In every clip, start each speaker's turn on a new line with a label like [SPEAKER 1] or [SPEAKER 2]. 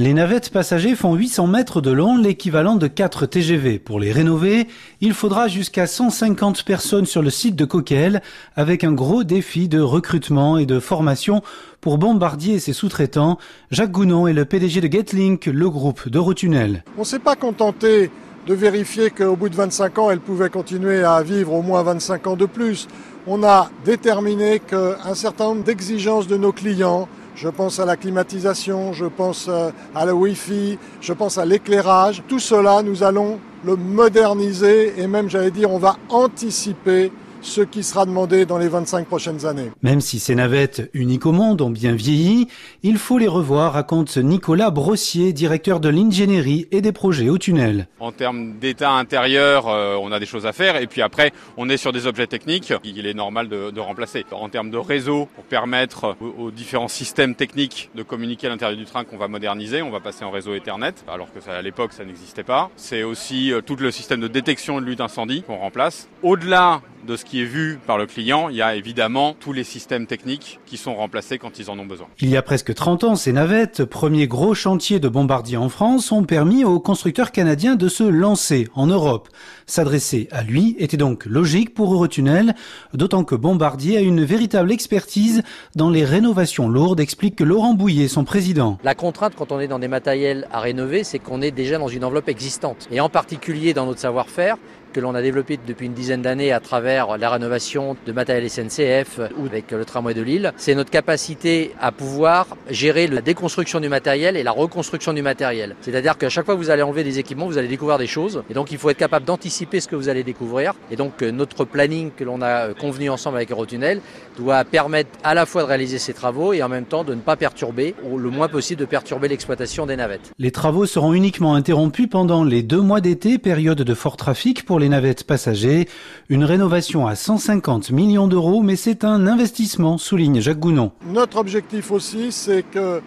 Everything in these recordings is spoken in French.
[SPEAKER 1] Les navettes passagers font 800 mètres de long, l'équivalent de 4 TGV. Pour les rénover, il faudra jusqu'à 150 personnes sur le site de Coquel, avec un gros défi de recrutement et de formation pour Bombardier et ses sous-traitants. Jacques Gounon est le PDG de Getlink, le groupe d'Eurotunnel.
[SPEAKER 2] On ne s'est pas contenté de vérifier qu'au bout de 25 ans, elle pouvait continuer à vivre au moins 25 ans de plus. On a déterminé qu'un certain nombre d'exigences de nos clients, je pense à la climatisation, je pense à la Wi-Fi, je pense à l'éclairage, tout cela, nous allons le moderniser et même, j'allais dire, on va anticiper ce qui sera demandé dans les 25 prochaines années.
[SPEAKER 1] Même si ces navettes uniques au monde ont bien vieilli, il faut les revoir, raconte Nicolas Brossier, directeur de l'ingénierie et des projets au tunnel.
[SPEAKER 3] En termes d'état intérieur, euh, on a des choses à faire et puis après, on est sur des objets techniques qu'il est normal de, de, remplacer. En termes de réseau, pour permettre aux, aux différents systèmes techniques de communiquer à l'intérieur du train qu'on va moderniser, on va passer en réseau Ethernet, alors que ça, à l'époque ça n'existait pas. C'est aussi euh, tout le système de détection et de lutte incendie qu'on remplace. Au-delà de ce qui est vu par le client, il y a évidemment tous les systèmes techniques qui sont remplacés quand ils en ont besoin.
[SPEAKER 1] Il y a presque 30 ans, ces navettes, premier gros chantier de bombardier en France, ont permis aux constructeurs canadiens de se lancer en Europe. S'adresser à lui était donc logique pour Eurotunnel, d'autant que Bombardier a une véritable expertise dans les rénovations lourdes, explique Laurent Bouillet, son président.
[SPEAKER 4] La contrainte quand on est dans des matériels à rénover, c'est qu'on est déjà dans une enveloppe existante. Et en particulier dans notre savoir-faire, que l'on a développé depuis une dizaine d'années à travers la rénovation de matériel SNCF ou avec le tramway de Lille, c'est notre capacité à pouvoir gérer la déconstruction du matériel et la reconstruction du matériel. C'est-à-dire qu'à chaque fois que vous allez enlever des équipements, vous allez découvrir des choses. Et donc il faut être capable d'anticiper ce que vous allez découvrir. Et donc notre planning que l'on a convenu ensemble avec Eurotunnel doit permettre à la fois de réaliser ces travaux et en même temps de ne pas perturber, ou le moins possible de perturber l'exploitation des navettes.
[SPEAKER 1] Les travaux seront uniquement interrompus pendant les deux mois d'été, période de fort trafic pour les navettes passagers. Une rénovation à 150 millions d'euros, mais c'est un investissement, souligne Jacques Gounon.
[SPEAKER 2] Notre objectif aussi, c'est que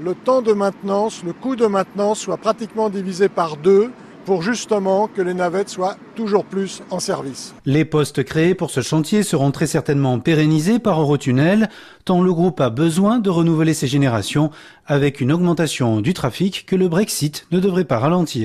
[SPEAKER 2] le temps de maintenance, le coût de maintenance soit pratiquement divisé par deux pour justement que les navettes soient toujours plus en service.
[SPEAKER 1] Les postes créés pour ce chantier seront très certainement pérennisés par Eurotunnel, tant le groupe a besoin de renouveler ses générations avec une augmentation du trafic que le Brexit ne devrait pas ralentir.